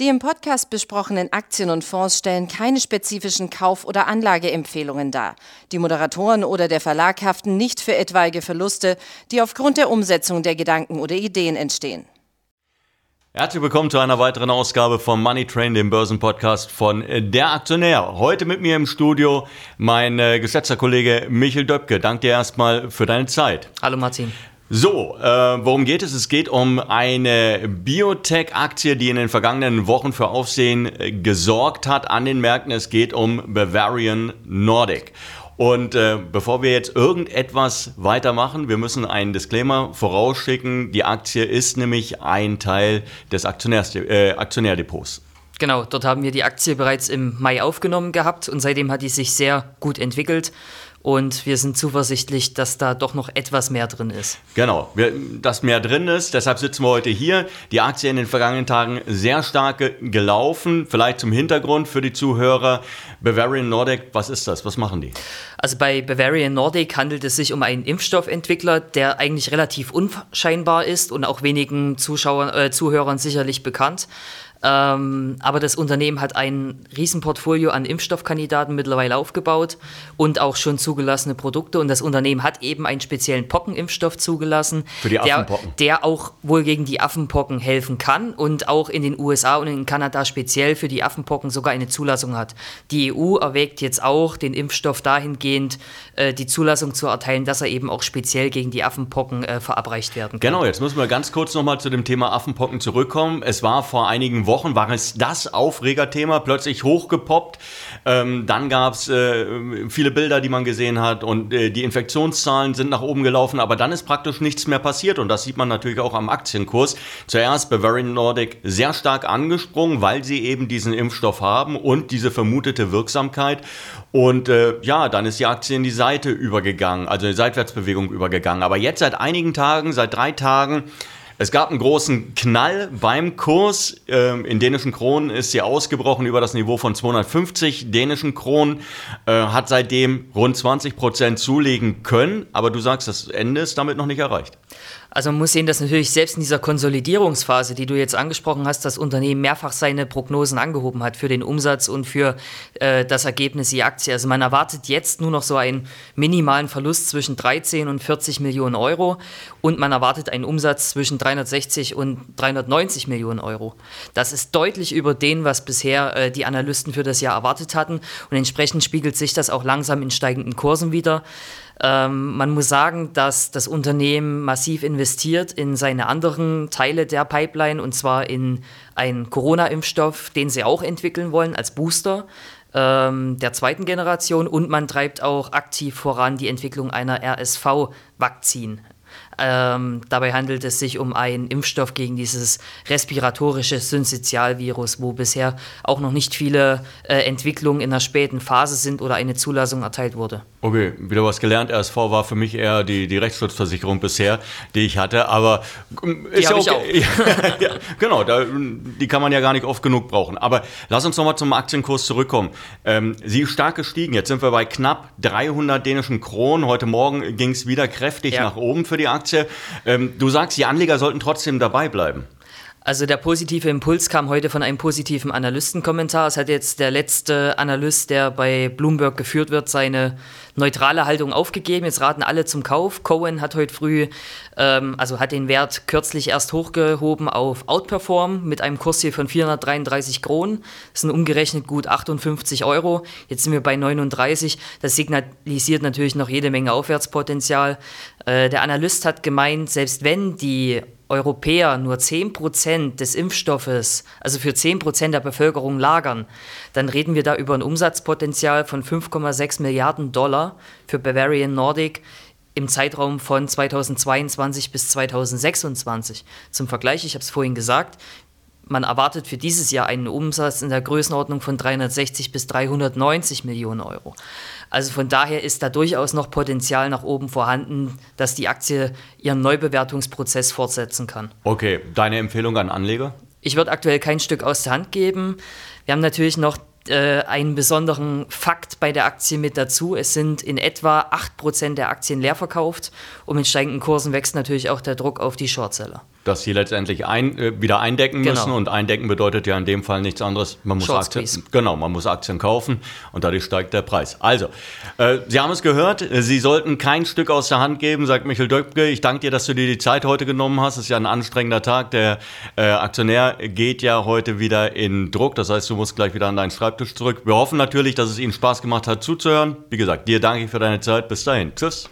Die im Podcast besprochenen Aktien und Fonds stellen keine spezifischen Kauf- oder Anlageempfehlungen dar. Die Moderatoren oder der Verlag haften nicht für etwaige Verluste, die aufgrund der Umsetzung der Gedanken oder Ideen entstehen. Herzlich willkommen zu einer weiteren Ausgabe vom Money Train, dem Börsenpodcast von Der Aktionär. Heute mit mir im Studio mein äh, geschätzter Kollege Michel Döpke. Danke dir erstmal für deine Zeit. Hallo Martin. So, äh, worum geht es? Es geht um eine Biotech-Aktie, die in den vergangenen Wochen für Aufsehen äh, gesorgt hat an den Märkten. Es geht um Bavarian Nordic. Und äh, bevor wir jetzt irgendetwas weitermachen, wir müssen einen Disclaimer vorausschicken. Die Aktie ist nämlich ein Teil des Aktionärs, äh, Aktionärdepots. Genau, dort haben wir die Aktie bereits im Mai aufgenommen gehabt und seitdem hat die sich sehr gut entwickelt und wir sind zuversichtlich, dass da doch noch etwas mehr drin ist. Genau, dass mehr drin ist. Deshalb sitzen wir heute hier. Die Aktie in den vergangenen Tagen sehr stark gelaufen. Vielleicht zum Hintergrund für die Zuhörer. Bavarian Nordic, was ist das? Was machen die? Also bei Bavarian Nordic handelt es sich um einen Impfstoffentwickler, der eigentlich relativ unscheinbar ist und auch wenigen Zuschauern, äh, Zuhörern sicherlich bekannt. Ähm, aber das Unternehmen hat ein Riesenportfolio an Impfstoffkandidaten mittlerweile aufgebaut und auch schon zugelassene Produkte. Und das Unternehmen hat eben einen speziellen Pockenimpfstoff zugelassen, Für die der, Affenpocken. der auch wohl gegen die Affenpocken helfen kann und auch in den USA und in Kanada speziell für die Affenpocken sogar eine Zulassung hat. Die EU erwägt jetzt auch, den Impfstoff dahingehend äh, die Zulassung zu erteilen, dass er eben auch speziell gegen die Affenpocken äh, verabreicht werden kann. Genau, jetzt müssen wir ganz kurz nochmal zu dem Thema Affenpocken zurückkommen. Es war vor einigen Wochen Wochen war es das Aufregerthema, plötzlich hochgepoppt. Ähm, dann gab es äh, viele Bilder, die man gesehen hat und äh, die Infektionszahlen sind nach oben gelaufen, aber dann ist praktisch nichts mehr passiert und das sieht man natürlich auch am Aktienkurs. Zuerst Bavarian Nordic sehr stark angesprungen, weil sie eben diesen Impfstoff haben und diese vermutete Wirksamkeit. Und äh, ja, dann ist die Aktie in die Seite übergegangen, also in die Seitwärtsbewegung übergegangen. Aber jetzt seit einigen Tagen, seit drei Tagen, es gab einen großen Knall beim Kurs. Ähm, in dänischen Kronen ist sie ausgebrochen über das Niveau von 250 dänischen Kronen, äh, hat seitdem rund 20 Prozent zulegen können. Aber du sagst, das Ende ist damit noch nicht erreicht. Also man muss sehen, dass natürlich selbst in dieser Konsolidierungsphase, die du jetzt angesprochen hast, das Unternehmen mehrfach seine Prognosen angehoben hat für den Umsatz und für äh, das Ergebnis die Aktie. Also man erwartet jetzt nur noch so einen minimalen Verlust zwischen 13 und 40 Millionen Euro und man erwartet einen Umsatz zwischen 360 und 390 Millionen Euro. Das ist deutlich über den, was bisher äh, die Analysten für das Jahr erwartet hatten und entsprechend spiegelt sich das auch langsam in steigenden Kursen wieder. Ähm, man muss sagen, dass das Unternehmen massiv investiert in seine anderen Teile der Pipeline und zwar in einen Corona-Impfstoff, den sie auch entwickeln wollen als Booster ähm, der zweiten Generation. Und man treibt auch aktiv voran die Entwicklung einer RSV-Vakzin, ähm, dabei handelt es sich um einen Impfstoff gegen dieses respiratorische Syncytialvirus, wo bisher auch noch nicht viele äh, Entwicklungen in der späten Phase sind oder eine Zulassung erteilt wurde. Okay, wieder was gelernt. RSV war für mich eher die, die Rechtsschutzversicherung bisher, die ich hatte, aber ähm, ist ja okay. Ja, genau, da, die kann man ja gar nicht oft genug brauchen. Aber lass uns nochmal zum Aktienkurs zurückkommen. Ähm, sie ist stark gestiegen. Jetzt sind wir bei knapp 300 dänischen Kronen. Heute Morgen ging es wieder kräftig ja. nach oben für die Aktie. Aktie. Ähm, du sagst, die Anleger sollten trotzdem dabei bleiben. Also der positive Impuls kam heute von einem positiven Analystenkommentar. Es hat jetzt der letzte Analyst, der bei Bloomberg geführt wird, seine neutrale Haltung aufgegeben. Jetzt raten alle zum Kauf. Cohen hat heute früh, ähm, also hat den Wert kürzlich erst hochgehoben auf Outperform mit einem Kurs hier von 433 Kronen. Das sind umgerechnet gut 58 Euro. Jetzt sind wir bei 39. Das signalisiert natürlich noch jede Menge Aufwärtspotenzial. Äh, der Analyst hat gemeint, selbst wenn die Europäer nur 10% des Impfstoffes, also für 10% der Bevölkerung lagern, dann reden wir da über ein Umsatzpotenzial von 5,6 Milliarden Dollar für Bavarian Nordic im Zeitraum von 2022 bis 2026. Zum Vergleich, ich habe es vorhin gesagt, man erwartet für dieses Jahr einen Umsatz in der Größenordnung von 360 bis 390 Millionen Euro. Also von daher ist da durchaus noch Potenzial nach oben vorhanden, dass die Aktie ihren Neubewertungsprozess fortsetzen kann. Okay, deine Empfehlung an Anleger? Ich würde aktuell kein Stück aus der Hand geben. Wir haben natürlich noch äh, einen besonderen Fakt bei der Aktie mit dazu. Es sind in etwa 8% der Aktien leer verkauft und mit steigenden Kursen wächst natürlich auch der Druck auf die Shortseller. dass sie letztendlich ein, äh, wieder eindecken Genau. müssen und eindecken bedeutet ja in dem Fall nichts anderes. Man muss Aktien, genau, man muss Aktien kaufen und dadurch steigt der Preis. Also, äh, Sie haben es gehört, äh, Sie sollten kein Stück aus der Hand geben, sagt Michael Döpke. Ich danke dir, dass du dir die Zeit heute genommen hast. Es ist ja ein anstrengender Tag. Der äh, Aktionär geht ja heute wieder in Druck. Das heißt, du musst gleich wieder an deinen Schreibtisch zurück. Wir hoffen natürlich, dass es Ihnen Spaß gemacht hat zuzuhören. Wie gesagt, dir danke ich für deine Zeit. Bis dahin. Tschüss.